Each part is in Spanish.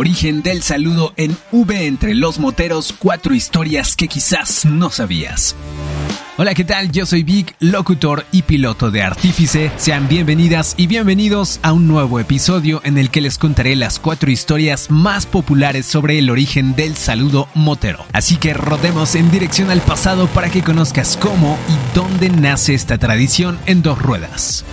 Origen del saludo en V entre los moteros, cuatro historias que quizás no sabías. Hola, ¿qué tal? Yo soy Vic, locutor y piloto de Artífice. Sean bienvenidas y bienvenidos a un nuevo episodio en el que les contaré las cuatro historias más populares sobre el origen del saludo motero. Así que rodemos en dirección al pasado para que conozcas cómo y dónde nace esta tradición en dos ruedas.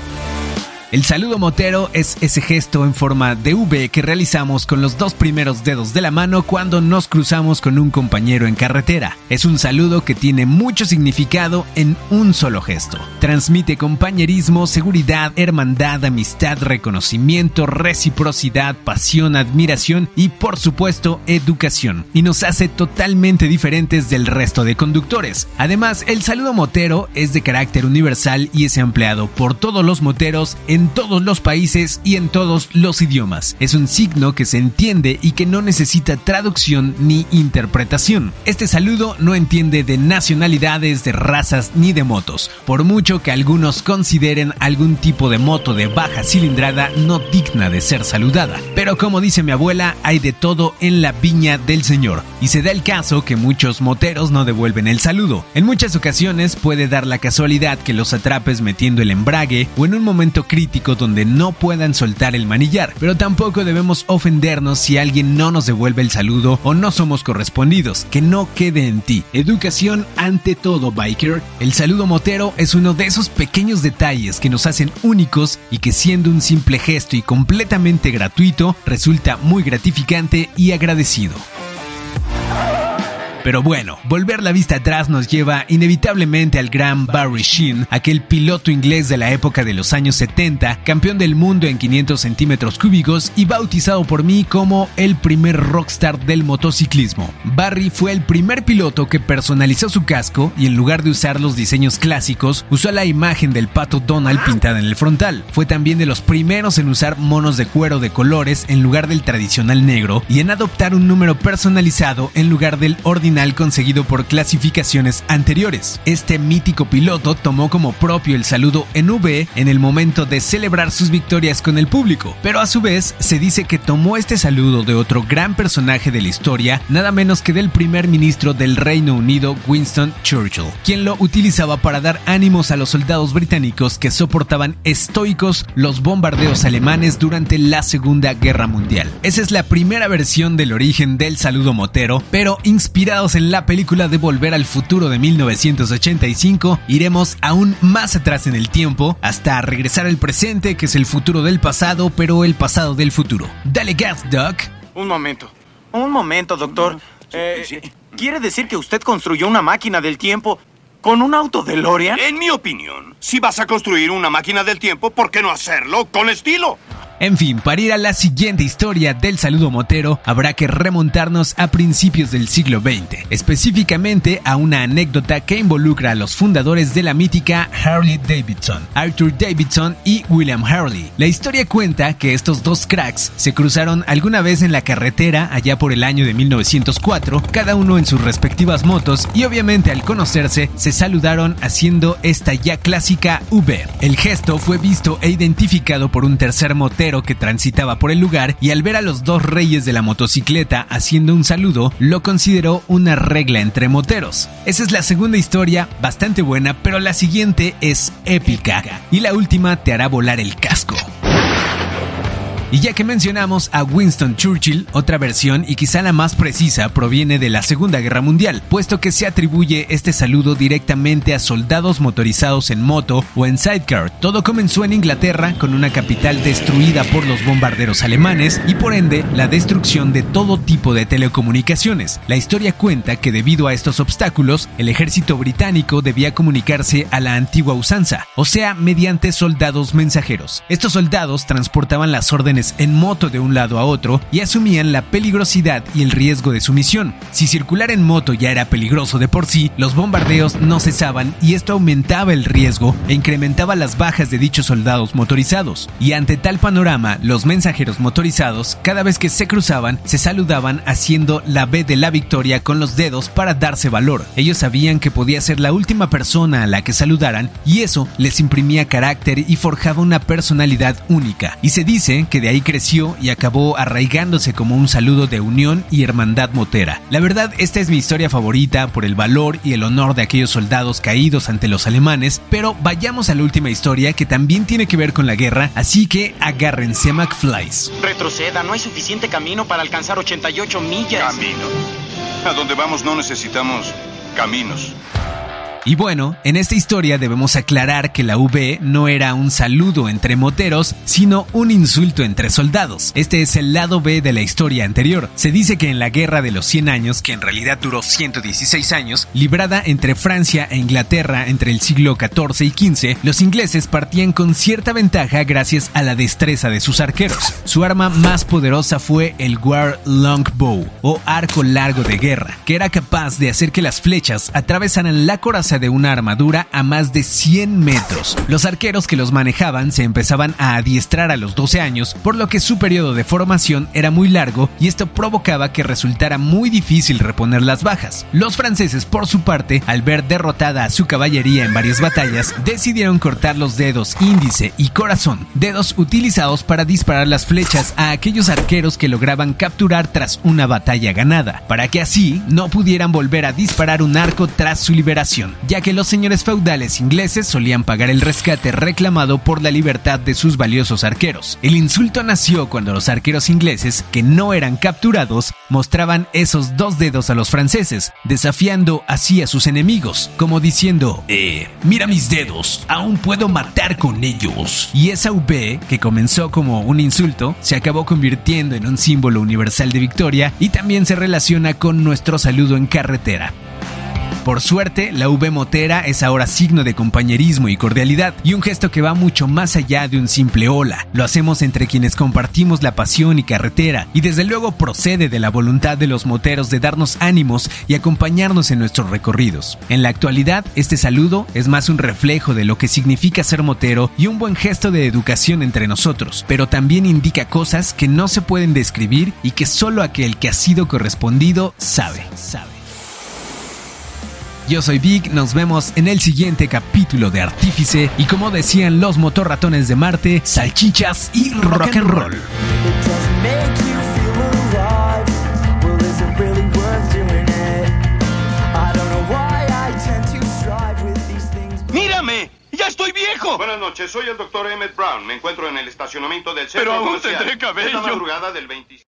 El saludo motero es ese gesto en forma de V que realizamos con los dos primeros dedos de la mano cuando nos cruzamos con un compañero en carretera. Es un saludo que tiene mucho significado en un solo gesto. Transmite compañerismo, seguridad, hermandad, amistad, reconocimiento, reciprocidad, pasión, admiración y por supuesto educación. Y nos hace totalmente diferentes del resto de conductores. Además, el saludo motero es de carácter universal y es empleado por todos los moteros en en todos los países y en todos los idiomas. Es un signo que se entiende y que no necesita traducción ni interpretación. Este saludo no entiende de nacionalidades, de razas ni de motos, por mucho que algunos consideren algún tipo de moto de baja cilindrada no digna de ser saludada. Pero como dice mi abuela, hay de todo en la viña del Señor, y se da el caso que muchos moteros no devuelven el saludo. En muchas ocasiones puede dar la casualidad que los atrapes metiendo el embrague o en un momento crítico donde no puedan soltar el manillar, pero tampoco debemos ofendernos si alguien no nos devuelve el saludo o no somos correspondidos, que no quede en ti. Educación ante todo, biker. El saludo motero es uno de esos pequeños detalles que nos hacen únicos y que siendo un simple gesto y completamente gratuito, resulta muy gratificante y agradecido. Pero bueno, volver la vista atrás nos lleva inevitablemente al gran Barry Sheen, aquel piloto inglés de la época de los años 70, campeón del mundo en 500 centímetros cúbicos y bautizado por mí como el primer rockstar del motociclismo. Barry fue el primer piloto que personalizó su casco y en lugar de usar los diseños clásicos, usó la imagen del pato Donald pintada en el frontal. Fue también de los primeros en usar monos de cuero de colores en lugar del tradicional negro y en adoptar un número personalizado en lugar del ordinario conseguido por clasificaciones anteriores. Este mítico piloto tomó como propio el saludo en V en el momento de celebrar sus victorias con el público, pero a su vez se dice que tomó este saludo de otro gran personaje de la historia, nada menos que del primer ministro del Reino Unido, Winston Churchill, quien lo utilizaba para dar ánimos a los soldados británicos que soportaban estoicos los bombardeos alemanes durante la Segunda Guerra Mundial. Esa es la primera versión del origen del saludo motero, pero inspirado en la película de Volver al Futuro de 1985, iremos aún más atrás en el tiempo hasta regresar al presente, que es el futuro del pasado, pero el pasado del futuro. Dale gas, Doc. Un momento. Un momento, doctor. Eh, ¿Quiere decir que usted construyó una máquina del tiempo con un auto de DeLorean? En mi opinión, si vas a construir una máquina del tiempo, ¿por qué no hacerlo con estilo? En fin, para ir a la siguiente historia del saludo motero, habrá que remontarnos a principios del siglo XX, específicamente a una anécdota que involucra a los fundadores de la mítica Harley Davidson, Arthur Davidson y William Harley. La historia cuenta que estos dos cracks se cruzaron alguna vez en la carretera allá por el año de 1904, cada uno en sus respectivas motos y obviamente al conocerse se saludaron haciendo esta ya clásica V. El gesto fue visto e identificado por un tercer motero que transitaba por el lugar y al ver a los dos reyes de la motocicleta haciendo un saludo, lo consideró una regla entre moteros. Esa es la segunda historia, bastante buena, pero la siguiente es épica y la última te hará volar el casco. Y ya que mencionamos a Winston Churchill, otra versión y quizá la más precisa proviene de la Segunda Guerra Mundial, puesto que se atribuye este saludo directamente a soldados motorizados en moto o en sidecar. Todo comenzó en Inglaterra con una capital destruida por los bombarderos alemanes y por ende la destrucción de todo tipo de telecomunicaciones. La historia cuenta que debido a estos obstáculos, el ejército británico debía comunicarse a la antigua usanza, o sea, mediante soldados mensajeros. Estos soldados transportaban las órdenes en moto de un lado a otro y asumían la peligrosidad y el riesgo de su misión. Si circular en moto ya era peligroso de por sí, los bombardeos no cesaban y esto aumentaba el riesgo e incrementaba las bajas de dichos soldados motorizados. Y ante tal panorama, los mensajeros motorizados, cada vez que se cruzaban, se saludaban haciendo la B de la victoria con los dedos para darse valor. Ellos sabían que podía ser la última persona a la que saludaran y eso les imprimía carácter y forjaba una personalidad única. Y se dice que de de ahí creció y acabó arraigándose como un saludo de unión y hermandad motera. La verdad, esta es mi historia favorita por el valor y el honor de aquellos soldados caídos ante los alemanes, pero vayamos a la última historia que también tiene que ver con la guerra, así que agárrense a McFlys. Retroceda, no hay suficiente camino para alcanzar 88 millas. Camino. A donde vamos no necesitamos caminos. Y bueno, en esta historia debemos aclarar que la V no era un saludo entre moteros, sino un insulto entre soldados. Este es el lado B de la historia anterior. Se dice que en la Guerra de los 100 años, que en realidad duró 116 años, librada entre Francia e Inglaterra entre el siglo XIV y XV, los ingleses partían con cierta ventaja gracias a la destreza de sus arqueros. Su arma más poderosa fue el War Longbow, o arco largo de guerra, que era capaz de hacer que las flechas atravesaran la coraza de una armadura a más de 100 metros. Los arqueros que los manejaban se empezaban a adiestrar a los 12 años, por lo que su periodo de formación era muy largo y esto provocaba que resultara muy difícil reponer las bajas. Los franceses, por su parte, al ver derrotada a su caballería en varias batallas, decidieron cortar los dedos índice y corazón, dedos utilizados para disparar las flechas a aquellos arqueros que lograban capturar tras una batalla ganada, para que así no pudieran volver a disparar un arco tras su liberación ya que los señores feudales ingleses solían pagar el rescate reclamado por la libertad de sus valiosos arqueros. El insulto nació cuando los arqueros ingleses, que no eran capturados, mostraban esos dos dedos a los franceses, desafiando así a sus enemigos, como diciendo, eh, mira mis dedos, aún puedo matar con ellos. Y esa V, que comenzó como un insulto, se acabó convirtiendo en un símbolo universal de victoria y también se relaciona con nuestro saludo en carretera. Por suerte, la V motera es ahora signo de compañerismo y cordialidad y un gesto que va mucho más allá de un simple hola. Lo hacemos entre quienes compartimos la pasión y carretera y desde luego procede de la voluntad de los moteros de darnos ánimos y acompañarnos en nuestros recorridos. En la actualidad, este saludo es más un reflejo de lo que significa ser motero y un buen gesto de educación entre nosotros, pero también indica cosas que no se pueden describir y que solo aquel que ha sido correspondido sabe. sabe. Yo soy Vic, nos vemos en el siguiente capítulo de Artífice y como decían los motorratones de Marte, salchichas y rock and roll. ¡Mírame! ¡Ya estoy viejo! Buenas noches, soy el doctor Emmett Brown. Me encuentro en el estacionamiento del centro Pero aún comercial. tendré cabello. Es la madrugada del 25.